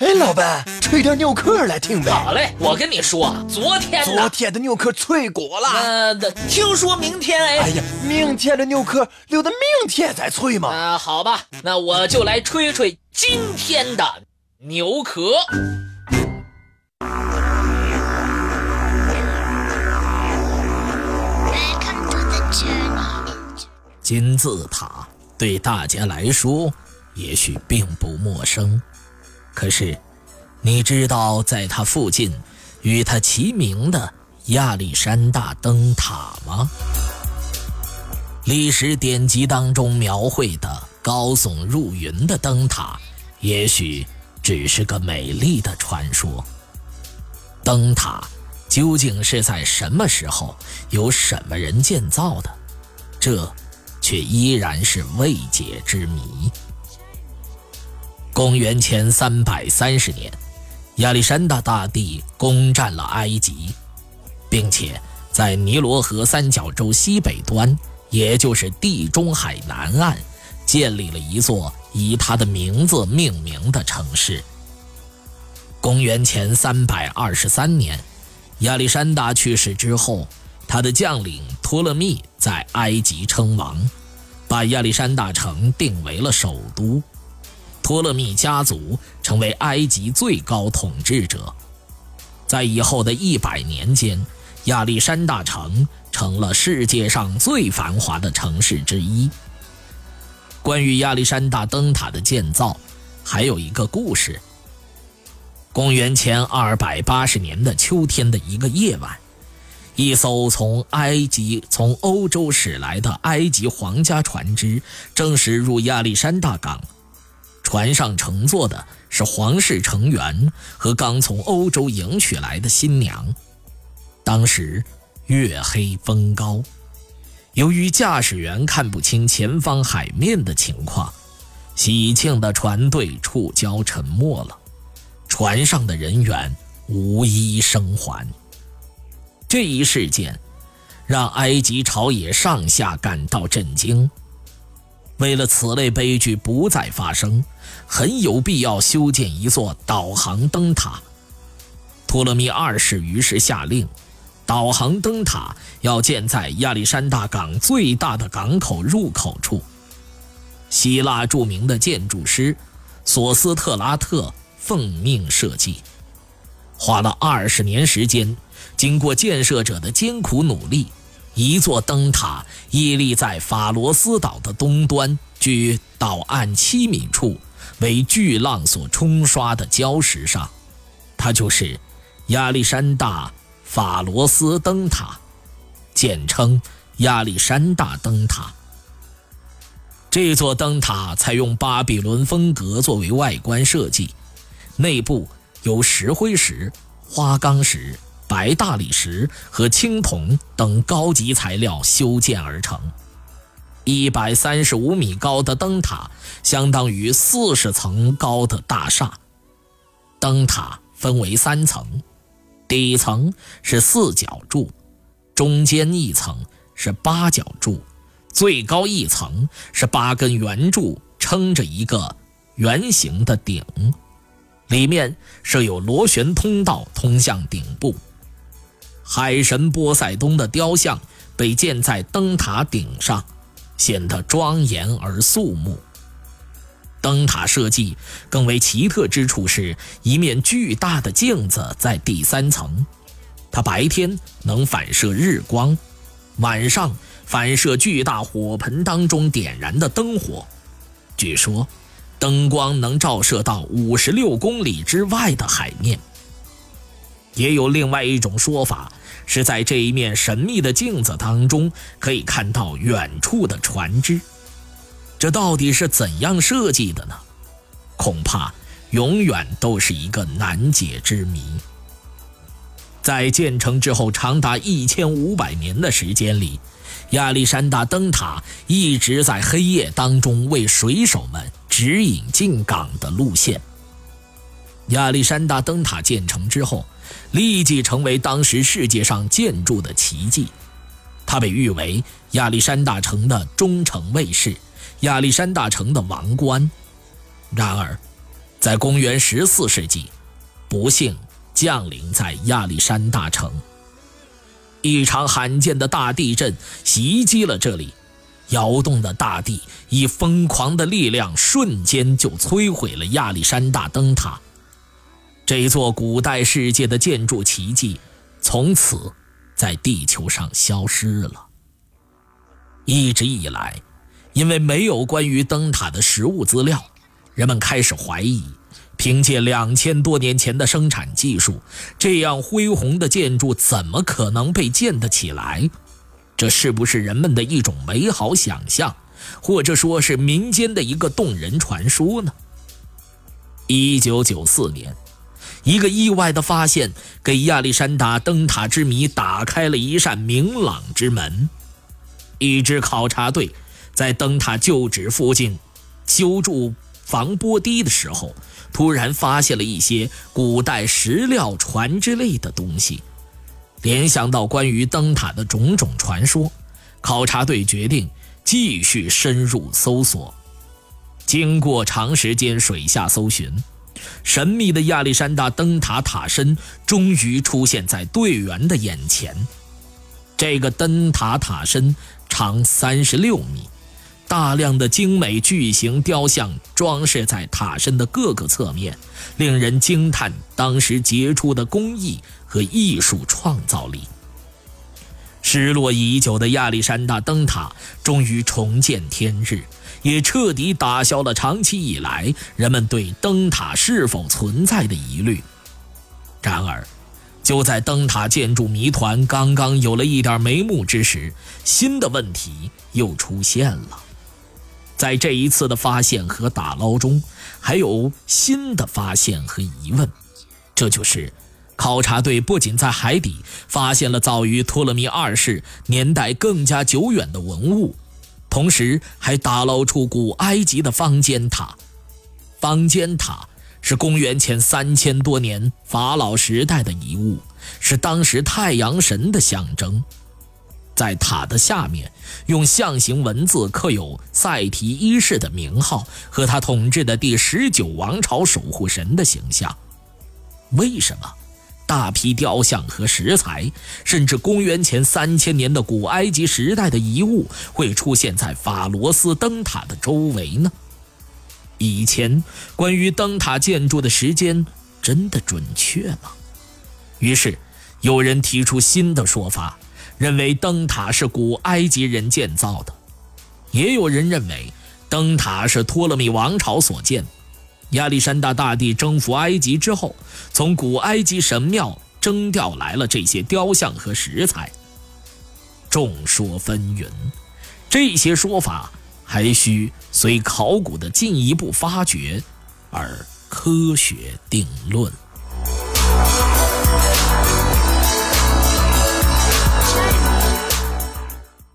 哎，老板，吹点牛壳来听呗。好嘞，我跟你说，昨天昨天的牛壳脆过了。呃，听说明天哎。哎呀，明天的牛壳留到明天再吹嘛。啊，好吧，那我就来吹吹今天的牛壳。金字塔对大家来说也许并不陌生。可是，你知道在它附近与它齐名的亚历山大灯塔吗？历史典籍当中描绘的高耸入云的灯塔，也许只是个美丽的传说。灯塔究竟是在什么时候由什么人建造的？这却依然是未解之谜。公元前三百三十年，亚历山大大帝攻占了埃及，并且在尼罗河三角洲西北端，也就是地中海南岸，建立了一座以他的名字命名的城市。公元前三百二十三年，亚历山大去世之后，他的将领托勒密在埃及称王，把亚历山大城定为了首都。托勒密家族成为埃及最高统治者，在以后的一百年间，亚历山大城成了世界上最繁华的城市之一。关于亚历山大灯塔的建造，还有一个故事。公元前二百八十年的秋天的一个夜晚，一艘从埃及、从欧洲驶来的埃及皇家船只正驶入亚历山大港。船上乘坐的是皇室成员和刚从欧洲迎娶来的新娘。当时月黑风高，由于驾驶员看不清前方海面的情况，喜庆的船队触礁沉没了，船上的人员无一生还。这一事件让埃及朝野上下感到震惊。为了此类悲剧不再发生，很有必要修建一座导航灯塔。托勒密二世于是下令，导航灯塔要建在亚历山大港最大的港口入口处。希腊著名的建筑师索斯特拉特奉命设计，花了二十年时间，经过建设者的艰苦努力。一座灯塔屹立在法罗斯岛的东端，距岛岸七米处，为巨浪所冲刷的礁石上，它就是亚历山大法罗斯灯塔，简称亚历山大灯塔。这座灯塔采用巴比伦风格作为外观设计，内部由石灰石、花岗石。白大理石和青铜等高级材料修建而成，一百三十五米高的灯塔相当于四十层高的大厦。灯塔分为三层，底层是四角柱，中间一层是八角柱，最高一层是八根圆柱撑着一个圆形的顶，里面设有螺旋通道通向顶部。海神波塞冬的雕像被建在灯塔顶上，显得庄严而肃穆。灯塔设计更为奇特之处是一面巨大的镜子在第三层，它白天能反射日光，晚上反射巨大火盆当中点燃的灯火。据说，灯光能照射到五十六公里之外的海面。也有另外一种说法。是在这一面神秘的镜子当中，可以看到远处的船只。这到底是怎样设计的呢？恐怕永远都是一个难解之谜。在建成之后长达一千五百年的时间里，亚历山大灯塔一直在黑夜当中为水手们指引进港的路线。亚历山大灯塔建成之后。立即成为当时世界上建筑的奇迹，它被誉为亚历山大城的忠诚卫士，亚历山大城的王冠。然而，在公元十四世纪，不幸降临在亚历山大城。一场罕见的大地震袭击了这里，摇动的大地以疯狂的力量，瞬间就摧毁了亚历山大灯塔。这座古代世界的建筑奇迹，从此在地球上消失了。一直以来，因为没有关于灯塔的实物资料，人们开始怀疑：凭借两千多年前的生产技术，这样恢宏的建筑怎么可能被建得起来？这是不是人们的一种美好想象，或者说是民间的一个动人传说呢？一九九四年。一个意外的发现，给亚历山大灯塔之谜打开了一扇明朗之门。一支考察队在灯塔旧址附近修筑防波堤的时候，突然发现了一些古代石料、船之类的东西。联想到关于灯塔的种种传说，考察队决定继续深入搜索。经过长时间水下搜寻。神秘的亚历山大灯塔塔身终于出现在队员的眼前。这个灯塔塔身长三十六米，大量的精美巨型雕像装饰在塔身的各个侧面，令人惊叹当时杰出的工艺和艺术创造力。失落已久的亚历山大灯塔终于重见天日。也彻底打消了长期以来人们对灯塔是否存在的疑虑。然而，就在灯塔建筑谜团刚刚有了一点眉目之时，新的问题又出现了。在这一次的发现和打捞中，还有新的发现和疑问。这就是，考察队不仅在海底发现了早于托勒密二世、年代更加久远的文物。同时还打捞出古埃及的方尖塔，方尖塔是公元前三千多年法老时代的遗物，是当时太阳神的象征。在塔的下面，用象形文字刻有赛提一世的名号和他统治的第十九王朝守护神的形象。为什么？大批雕像和石材，甚至公元前三千年的古埃及时代的遗物，会出现在法罗斯灯塔的周围呢？以前关于灯塔建筑的时间真的准确吗？于是有人提出新的说法，认为灯塔是古埃及人建造的；也有人认为灯塔是托勒密王朝所建。亚历山大大帝征服埃及之后，从古埃及神庙征调来了这些雕像和石材。众说纷纭，这些说法还需随考古的进一步发掘而科学定论。